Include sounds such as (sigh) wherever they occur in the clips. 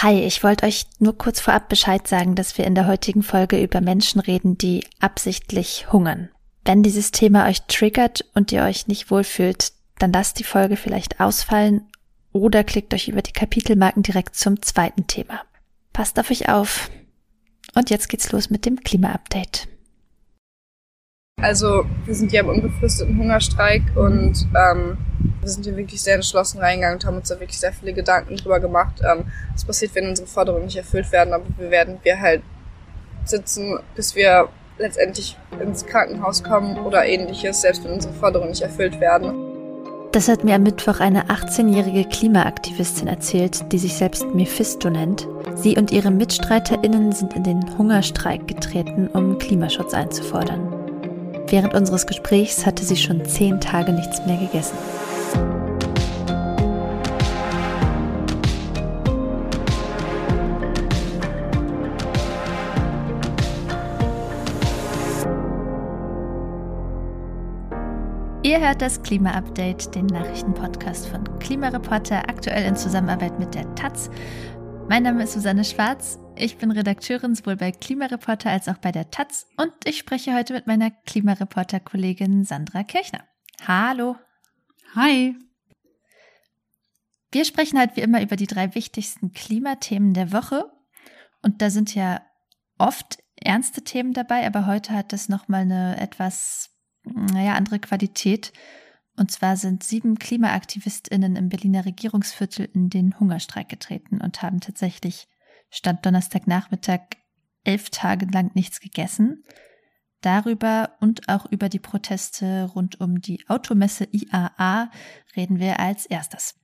Hi, ich wollte euch nur kurz vorab Bescheid sagen, dass wir in der heutigen Folge über Menschen reden, die absichtlich hungern. Wenn dieses Thema euch triggert und ihr euch nicht wohlfühlt, dann lasst die Folge vielleicht ausfallen oder klickt euch über die Kapitelmarken direkt zum zweiten Thema. Passt auf euch auf. Und jetzt geht's los mit dem Klima-Update. Also wir sind ja im unbefristeten Hungerstreik und ähm, wir sind hier wirklich sehr entschlossen reingegangen und haben uns da wirklich sehr viele Gedanken drüber gemacht, ähm, was passiert, wenn unsere Forderungen nicht erfüllt werden. Aber wir werden wir halt sitzen, bis wir letztendlich ins Krankenhaus kommen oder ähnliches, selbst wenn unsere Forderungen nicht erfüllt werden. Das hat mir am Mittwoch eine 18-jährige Klimaaktivistin erzählt, die sich selbst Mephisto nennt. Sie und ihre MitstreiterInnen sind in den Hungerstreik getreten, um Klimaschutz einzufordern. Während unseres Gesprächs hatte sie schon zehn Tage nichts mehr gegessen. Ihr hört das Klima-Update, den Nachrichtenpodcast von Klimareporter, aktuell in Zusammenarbeit mit der Taz. Mein Name ist Susanne Schwarz. Ich bin Redakteurin sowohl bei Klimareporter als auch bei der Taz und ich spreche heute mit meiner Klimareporter-Kollegin Sandra Kirchner. Hallo. Hi. Wir sprechen halt wie immer über die drei wichtigsten Klimathemen der Woche. Und da sind ja oft ernste Themen dabei, aber heute hat das nochmal eine etwas, naja, andere Qualität. Und zwar sind sieben KlimaaktivistInnen im Berliner Regierungsviertel in den Hungerstreik getreten und haben tatsächlich Stand Donnerstagnachmittag elf Tage lang nichts gegessen. Darüber und auch über die Proteste rund um die Automesse IAA reden wir als erstes.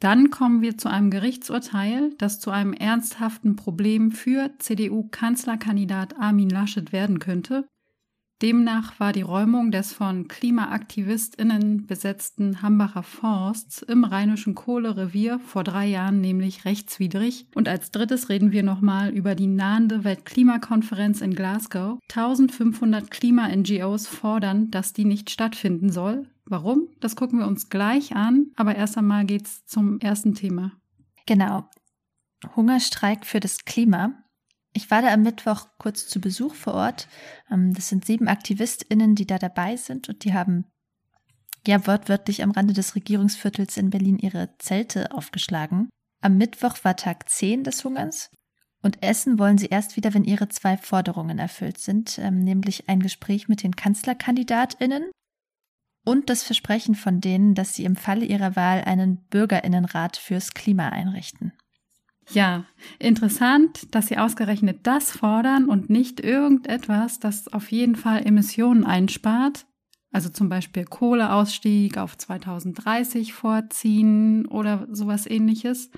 Dann kommen wir zu einem Gerichtsurteil, das zu einem ernsthaften Problem für CDU-Kanzlerkandidat Armin Laschet werden könnte. Demnach war die Räumung des von KlimaaktivistInnen besetzten Hambacher Forsts im rheinischen Kohlerevier vor drei Jahren nämlich rechtswidrig. Und als drittes reden wir nochmal über die nahende Weltklimakonferenz in Glasgow. 1500 Klima-NGOs fordern, dass die nicht stattfinden soll. Warum? Das gucken wir uns gleich an. Aber erst einmal geht's zum ersten Thema. Genau. Hungerstreik für das Klima. Ich war da am Mittwoch kurz zu Besuch vor Ort. Ähm, das sind sieben AktivistInnen, die da dabei sind und die haben ja wortwörtlich am Rande des Regierungsviertels in Berlin ihre Zelte aufgeschlagen. Am Mittwoch war Tag 10 des Hungerns und essen wollen sie erst wieder, wenn ihre zwei Forderungen erfüllt sind, ähm, nämlich ein Gespräch mit den KanzlerkandidatInnen und das Versprechen von denen, dass sie im Falle ihrer Wahl einen Bürgerinnenrat fürs Klima einrichten. Ja, interessant, dass Sie ausgerechnet das fordern und nicht irgendetwas, das auf jeden Fall Emissionen einspart. Also zum Beispiel Kohleausstieg auf 2030 vorziehen oder sowas ähnliches.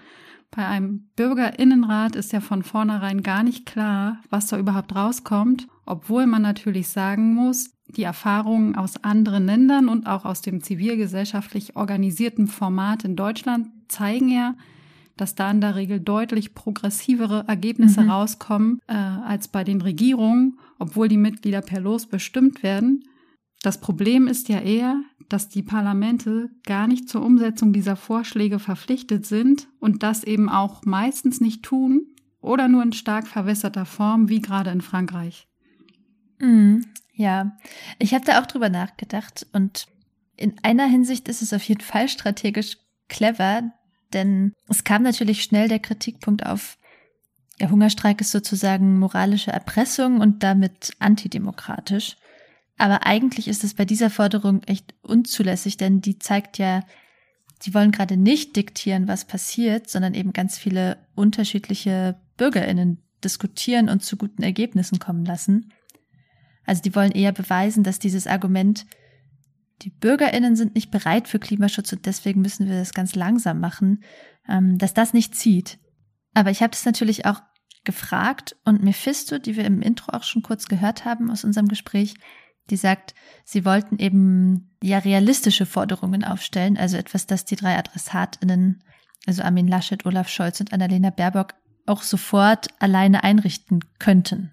Bei einem Bürgerinnenrat ist ja von vornherein gar nicht klar, was da überhaupt rauskommt, obwohl man natürlich sagen muss, die Erfahrungen aus anderen Ländern und auch aus dem zivilgesellschaftlich organisierten Format in Deutschland zeigen ja, dass da in der Regel deutlich progressivere Ergebnisse mhm. rauskommen äh, als bei den Regierungen, obwohl die Mitglieder per Los bestimmt werden. Das Problem ist ja eher, dass die Parlamente gar nicht zur Umsetzung dieser Vorschläge verpflichtet sind und das eben auch meistens nicht tun oder nur in stark verwässerter Form, wie gerade in Frankreich. Mhm, ja, ich habe da auch drüber nachgedacht und in einer Hinsicht ist es auf jeden Fall strategisch clever, denn es kam natürlich schnell der Kritikpunkt auf, der Hungerstreik ist sozusagen moralische Erpressung und damit antidemokratisch. Aber eigentlich ist es bei dieser Forderung echt unzulässig, denn die zeigt ja, sie wollen gerade nicht diktieren, was passiert, sondern eben ganz viele unterschiedliche Bürgerinnen diskutieren und zu guten Ergebnissen kommen lassen. Also die wollen eher beweisen, dass dieses Argument die BürgerInnen sind nicht bereit für Klimaschutz und deswegen müssen wir das ganz langsam machen, ähm, dass das nicht zieht. Aber ich habe das natürlich auch gefragt und Mephisto, die wir im Intro auch schon kurz gehört haben aus unserem Gespräch, die sagt, sie wollten eben ja realistische Forderungen aufstellen, also etwas, das die drei AdressatInnen, also Armin Laschet, Olaf Scholz und Annalena Baerbock auch sofort alleine einrichten könnten.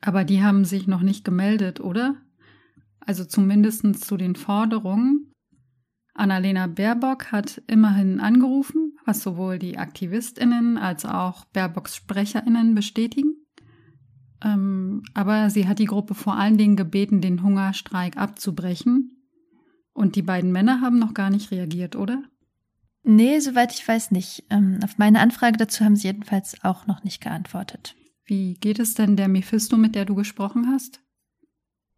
Aber die haben sich noch nicht gemeldet, oder? Also zumindest zu den Forderungen. Annalena Baerbock hat immerhin angerufen, was sowohl die AktivistInnen als auch Baerbocks SprecherInnen bestätigen. Ähm, aber sie hat die Gruppe vor allen Dingen gebeten, den Hungerstreik abzubrechen. Und die beiden Männer haben noch gar nicht reagiert, oder? Nee, soweit ich weiß nicht. Ähm, auf meine Anfrage dazu haben sie jedenfalls auch noch nicht geantwortet. Wie geht es denn der Mephisto, mit der du gesprochen hast?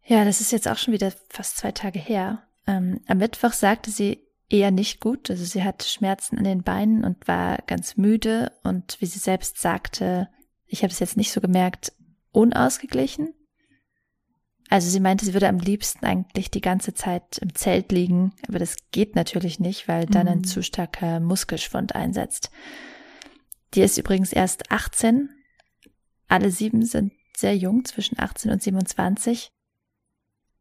Ja, das ist jetzt auch schon wieder fast zwei Tage her. Ähm, am Mittwoch sagte sie eher nicht gut. Also sie hat Schmerzen an den Beinen und war ganz müde und wie sie selbst sagte, ich habe es jetzt nicht so gemerkt, unausgeglichen. Also sie meinte, sie würde am liebsten eigentlich die ganze Zeit im Zelt liegen, aber das geht natürlich nicht, weil dann ein mhm. zu starker Muskelschwund einsetzt. Die ist übrigens erst 18. Alle sieben sind sehr jung, zwischen 18 und 27.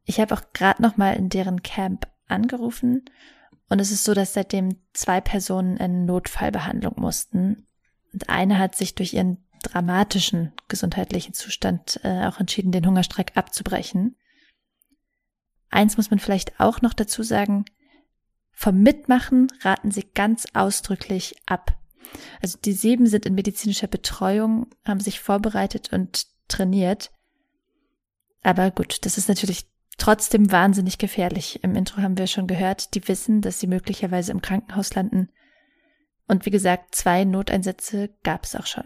Ich habe auch gerade noch mal in deren Camp angerufen und es ist so, dass seitdem zwei Personen in Notfallbehandlung mussten und eine hat sich durch ihren dramatischen gesundheitlichen Zustand äh, auch entschieden, den Hungerstreik abzubrechen. Eins muss man vielleicht auch noch dazu sagen, vom Mitmachen raten sie ganz ausdrücklich ab. Also die sieben sind in medizinischer Betreuung, haben sich vorbereitet und trainiert. Aber gut, das ist natürlich trotzdem wahnsinnig gefährlich. Im Intro haben wir schon gehört, die wissen, dass sie möglicherweise im Krankenhaus landen. Und wie gesagt, zwei Noteinsätze gab es auch schon.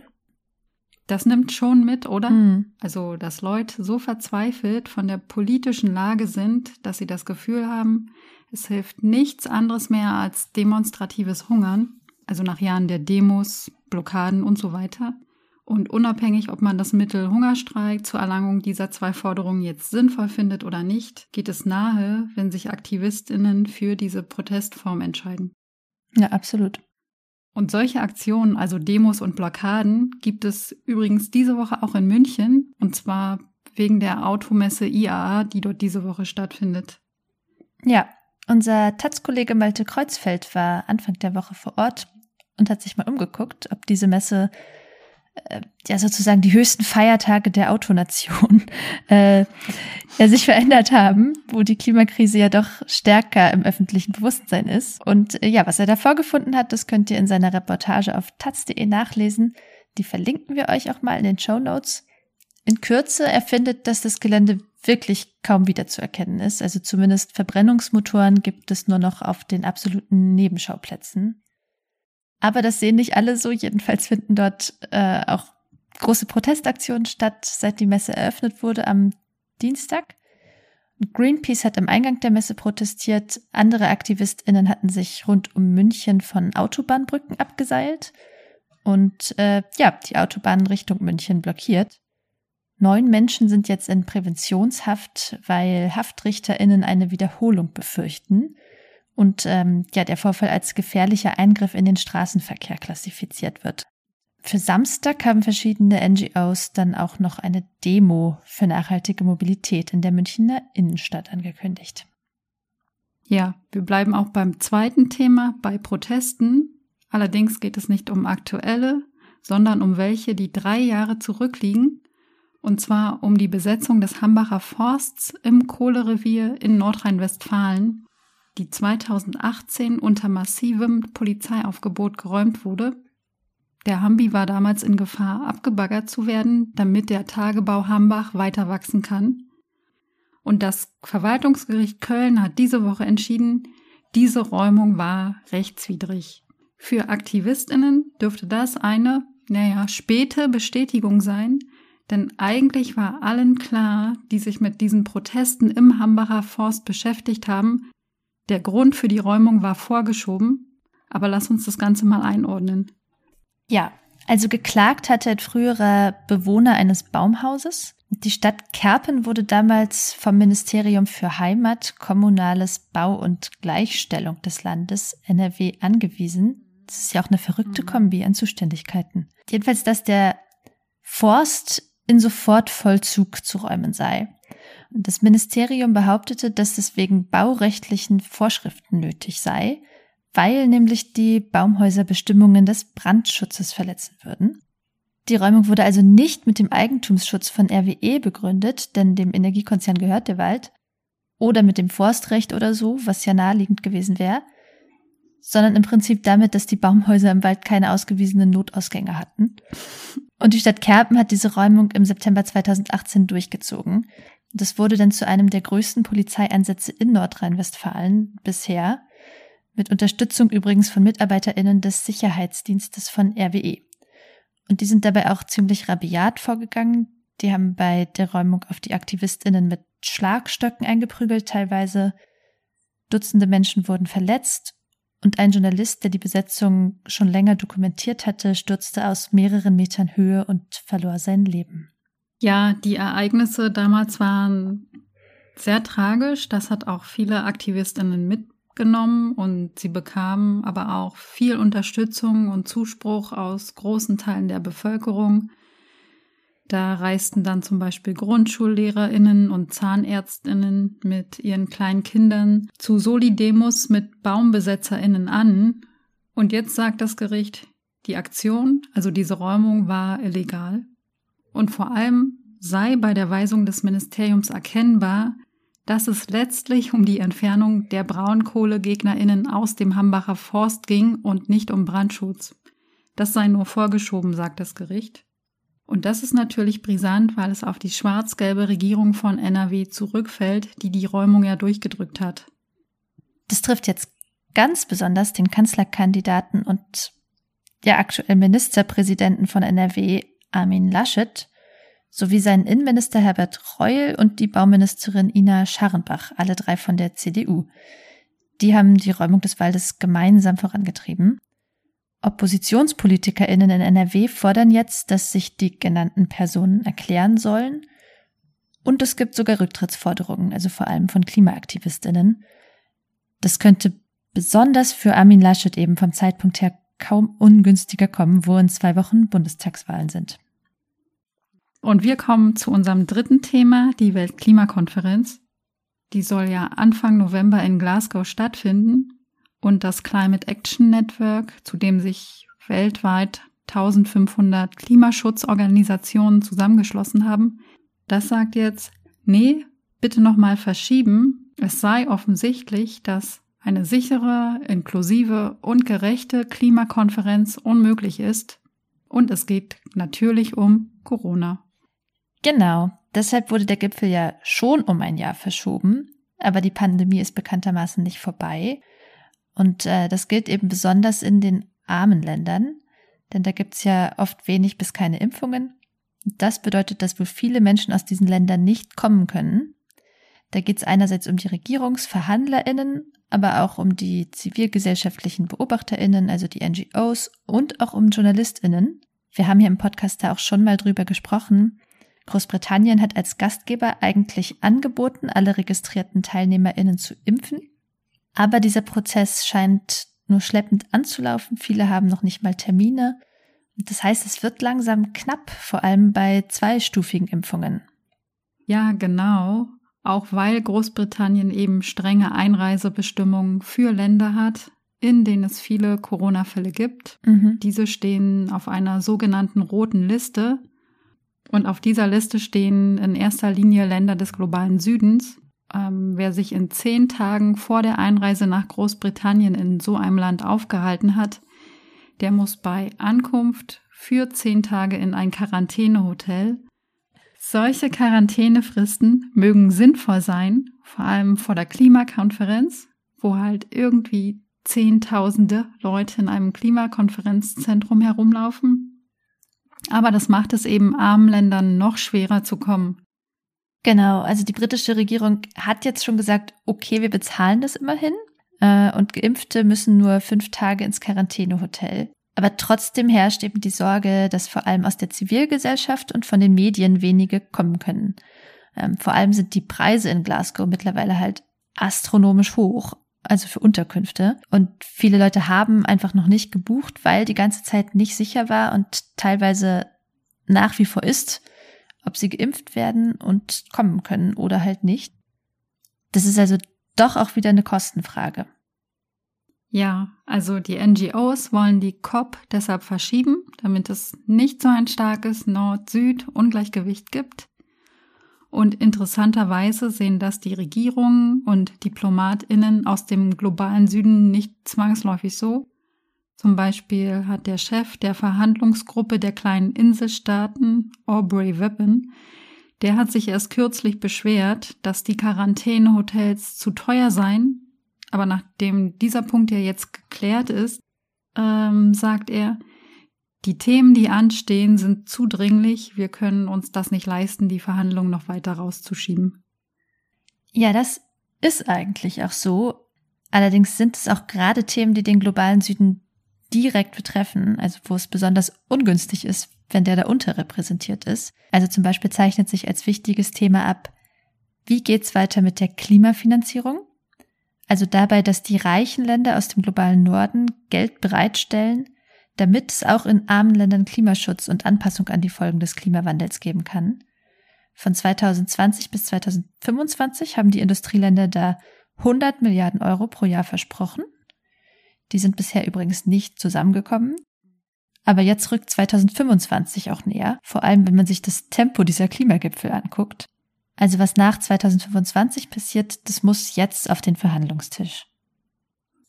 Das nimmt schon mit, oder? Mhm. Also, dass Leute so verzweifelt von der politischen Lage sind, dass sie das Gefühl haben, es hilft nichts anderes mehr als demonstratives Hungern, also nach Jahren der Demos, Blockaden und so weiter. Und unabhängig, ob man das Mittel Hungerstreik zur Erlangung dieser zwei Forderungen jetzt sinnvoll findet oder nicht, geht es nahe, wenn sich Aktivistinnen für diese Protestform entscheiden. Ja, absolut. Und solche Aktionen, also Demos und Blockaden, gibt es übrigens diese Woche auch in München, und zwar wegen der Automesse IAA, die dort diese Woche stattfindet. Ja, unser Taz-Kollege Malte Kreuzfeld war Anfang der Woche vor Ort und hat sich mal umgeguckt, ob diese Messe ja sozusagen die höchsten Feiertage der Autonation (laughs) äh, ja, sich verändert haben, wo die Klimakrise ja doch stärker im öffentlichen Bewusstsein ist. Und äh, ja, was er da vorgefunden hat, das könnt ihr in seiner Reportage auf taz.de nachlesen. Die verlinken wir euch auch mal in den Show Notes. In Kürze erfindet, dass das Gelände wirklich kaum wiederzuerkennen ist. Also zumindest Verbrennungsmotoren gibt es nur noch auf den absoluten Nebenschauplätzen. Aber das sehen nicht alle so. Jedenfalls finden dort äh, auch große Protestaktionen statt, seit die Messe eröffnet wurde am Dienstag. Greenpeace hat am Eingang der Messe protestiert. Andere AktivistInnen hatten sich rund um München von Autobahnbrücken abgeseilt und äh, ja, die Autobahn Richtung München blockiert. Neun Menschen sind jetzt in Präventionshaft, weil HaftrichterInnen eine Wiederholung befürchten und ähm, ja, der Vorfall als gefährlicher Eingriff in den Straßenverkehr klassifiziert wird. Für Samstag haben verschiedene NGOs dann auch noch eine Demo für nachhaltige Mobilität in der Münchner Innenstadt angekündigt. Ja, wir bleiben auch beim zweiten Thema, bei Protesten. Allerdings geht es nicht um aktuelle, sondern um welche, die drei Jahre zurückliegen. Und zwar um die Besetzung des Hambacher Forsts im Kohlerevier in Nordrhein-Westfalen die 2018 unter massivem Polizeiaufgebot geräumt wurde. Der Hambi war damals in Gefahr, abgebaggert zu werden, damit der Tagebau Hambach weiter wachsen kann. Und das Verwaltungsgericht Köln hat diese Woche entschieden, diese Räumung war rechtswidrig. Für Aktivistinnen dürfte das eine, naja, späte Bestätigung sein, denn eigentlich war allen klar, die sich mit diesen Protesten im Hambacher Forst beschäftigt haben, der Grund für die Räumung war vorgeschoben, aber lass uns das Ganze mal einordnen. Ja, also geklagt hatte ein früherer Bewohner eines Baumhauses. Die Stadt Kerpen wurde damals vom Ministerium für Heimat, Kommunales Bau und Gleichstellung des Landes NRW angewiesen. Das ist ja auch eine verrückte mhm. Kombi an Zuständigkeiten. Jedenfalls, dass der Forst in Sofortvollzug zu räumen sei. Das Ministerium behauptete, dass es wegen baurechtlichen Vorschriften nötig sei, weil nämlich die Baumhäuser Bestimmungen des Brandschutzes verletzen würden. Die Räumung wurde also nicht mit dem Eigentumsschutz von RWE begründet, denn dem Energiekonzern gehört der Wald, oder mit dem Forstrecht oder so, was ja naheliegend gewesen wäre, sondern im Prinzip damit, dass die Baumhäuser im Wald keine ausgewiesenen Notausgänge hatten. Und die Stadt Kerpen hat diese Räumung im September 2018 durchgezogen. Das wurde dann zu einem der größten Polizeieinsätze in Nordrhein-Westfalen bisher, mit Unterstützung übrigens von MitarbeiterInnen des Sicherheitsdienstes von RWE. Und die sind dabei auch ziemlich rabiat vorgegangen. Die haben bei der Räumung auf die AktivistInnen mit Schlagstöcken eingeprügelt, teilweise Dutzende Menschen wurden verletzt und ein Journalist, der die Besetzung schon länger dokumentiert hatte, stürzte aus mehreren Metern Höhe und verlor sein Leben. Ja, die Ereignisse damals waren sehr tragisch. Das hat auch viele Aktivistinnen mitgenommen und sie bekamen aber auch viel Unterstützung und Zuspruch aus großen Teilen der Bevölkerung. Da reisten dann zum Beispiel GrundschullehrerInnen und ZahnärztInnen mit ihren kleinen Kindern zu Solidemos mit BaumbesetzerInnen an. Und jetzt sagt das Gericht, die Aktion, also diese Räumung, war illegal. Und vor allem sei bei der Weisung des Ministeriums erkennbar, dass es letztlich um die Entfernung der BraunkohlegegnerInnen aus dem Hambacher Forst ging und nicht um Brandschutz. Das sei nur vorgeschoben, sagt das Gericht. Und das ist natürlich brisant, weil es auf die schwarz-gelbe Regierung von NRW zurückfällt, die die Räumung ja durchgedrückt hat. Das trifft jetzt ganz besonders den Kanzlerkandidaten und der aktuellen Ministerpräsidenten von NRW, Armin Laschet, sowie seinen Innenminister Herbert Reul und die Bauministerin Ina Scharrenbach, alle drei von der CDU. Die haben die Räumung des Waldes gemeinsam vorangetrieben. OppositionspolitikerInnen in NRW fordern jetzt, dass sich die genannten Personen erklären sollen. Und es gibt sogar Rücktrittsforderungen, also vor allem von KlimaaktivistInnen. Das könnte besonders für Armin Laschet eben vom Zeitpunkt her kaum ungünstiger kommen, wo in zwei Wochen Bundestagswahlen sind. Und wir kommen zu unserem dritten Thema, die Weltklimakonferenz. Die soll ja Anfang November in Glasgow stattfinden und das Climate Action Network, zu dem sich weltweit 1500 Klimaschutzorganisationen zusammengeschlossen haben, das sagt jetzt, nee, bitte nochmal verschieben. Es sei offensichtlich, dass eine sichere, inklusive und gerechte Klimakonferenz unmöglich ist. Und es geht natürlich um Corona. Genau, deshalb wurde der Gipfel ja schon um ein Jahr verschoben, aber die Pandemie ist bekanntermaßen nicht vorbei. Und äh, das gilt eben besonders in den armen Ländern, denn da gibt's ja oft wenig bis keine Impfungen. Das bedeutet, dass wohl viele Menschen aus diesen Ländern nicht kommen können. Da geht's einerseits um die Regierungsverhandlerinnen, aber auch um die zivilgesellschaftlichen Beobachterinnen, also die NGOs und auch um Journalistinnen. Wir haben hier im Podcast da auch schon mal drüber gesprochen. Großbritannien hat als Gastgeber eigentlich angeboten, alle registrierten Teilnehmerinnen zu impfen. Aber dieser Prozess scheint nur schleppend anzulaufen. Viele haben noch nicht mal Termine. Das heißt, es wird langsam knapp, vor allem bei zweistufigen Impfungen. Ja, genau. Auch weil Großbritannien eben strenge Einreisebestimmungen für Länder hat, in denen es viele Corona-Fälle gibt. Mhm. Diese stehen auf einer sogenannten roten Liste. Und auf dieser Liste stehen in erster Linie Länder des globalen Südens, ähm, wer sich in zehn Tagen vor der Einreise nach Großbritannien in so einem Land aufgehalten hat, der muss bei Ankunft für zehn Tage in ein Quarantänehotel. Solche Quarantänefristen mögen sinnvoll sein, vor allem vor der Klimakonferenz, wo halt irgendwie Zehntausende Leute in einem Klimakonferenzzentrum herumlaufen. Aber das macht es eben armen Ländern noch schwerer zu kommen. Genau, also die britische Regierung hat jetzt schon gesagt, okay, wir bezahlen das immerhin. Äh, und Geimpfte müssen nur fünf Tage ins Quarantänehotel. Aber trotzdem herrscht eben die Sorge, dass vor allem aus der Zivilgesellschaft und von den Medien wenige kommen können. Ähm, vor allem sind die Preise in Glasgow mittlerweile halt astronomisch hoch, also für Unterkünfte. Und viele Leute haben einfach noch nicht gebucht, weil die ganze Zeit nicht sicher war und teilweise nach wie vor ist, ob sie geimpft werden und kommen können oder halt nicht. Das ist also doch auch wieder eine Kostenfrage. Ja, also die NGOs wollen die COP deshalb verschieben, damit es nicht so ein starkes Nord-Süd-Ungleichgewicht gibt. Und interessanterweise sehen das die Regierungen und Diplomatinnen aus dem globalen Süden nicht zwangsläufig so. Zum Beispiel hat der Chef der Verhandlungsgruppe der kleinen Inselstaaten, Aubrey Weapon, der hat sich erst kürzlich beschwert, dass die Quarantänehotels zu teuer seien. Aber nachdem dieser Punkt ja jetzt geklärt ist, ähm, sagt er, die Themen, die anstehen, sind zu dringlich. Wir können uns das nicht leisten, die Verhandlungen noch weiter rauszuschieben. Ja, das ist eigentlich auch so. Allerdings sind es auch gerade Themen, die den globalen Süden direkt betreffen, also wo es besonders ungünstig ist, wenn der da unterrepräsentiert ist. Also zum Beispiel zeichnet sich als wichtiges Thema ab, wie geht's weiter mit der Klimafinanzierung? Also dabei, dass die reichen Länder aus dem globalen Norden Geld bereitstellen, damit es auch in armen Ländern Klimaschutz und Anpassung an die Folgen des Klimawandels geben kann. Von 2020 bis 2025 haben die Industrieländer da 100 Milliarden Euro pro Jahr versprochen. Die sind bisher übrigens nicht zusammengekommen. Aber jetzt rückt 2025 auch näher, vor allem wenn man sich das Tempo dieser Klimagipfel anguckt. Also was nach 2025 passiert, das muss jetzt auf den Verhandlungstisch.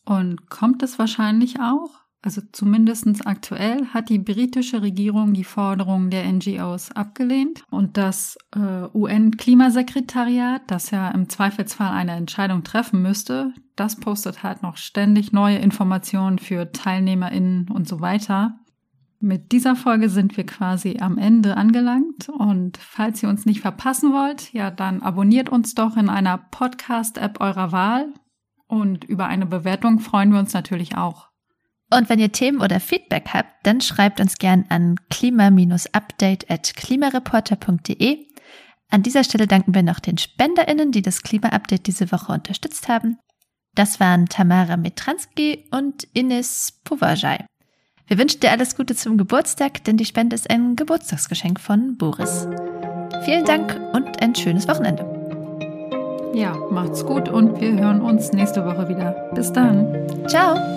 Und kommt es wahrscheinlich auch? Also zumindest aktuell hat die britische Regierung die Forderungen der NGOs abgelehnt und das äh, UN-Klimasekretariat, das ja im Zweifelsfall eine Entscheidung treffen müsste, das postet halt noch ständig neue Informationen für Teilnehmerinnen und so weiter. Mit dieser Folge sind wir quasi am Ende angelangt und falls ihr uns nicht verpassen wollt, ja, dann abonniert uns doch in einer Podcast-App eurer Wahl und über eine Bewertung freuen wir uns natürlich auch. Und wenn ihr Themen oder Feedback habt, dann schreibt uns gern an klima-update at klimareporter.de. An dieser Stelle danken wir noch den SpenderInnen, die das Klima-Update diese Woche unterstützt haben. Das waren Tamara Metranski und Ines Povajai. Wir wünschen dir alles Gute zum Geburtstag, denn die Spende ist ein Geburtstagsgeschenk von Boris. Vielen Dank und ein schönes Wochenende. Ja, macht's gut und wir hören uns nächste Woche wieder. Bis dann. Ciao.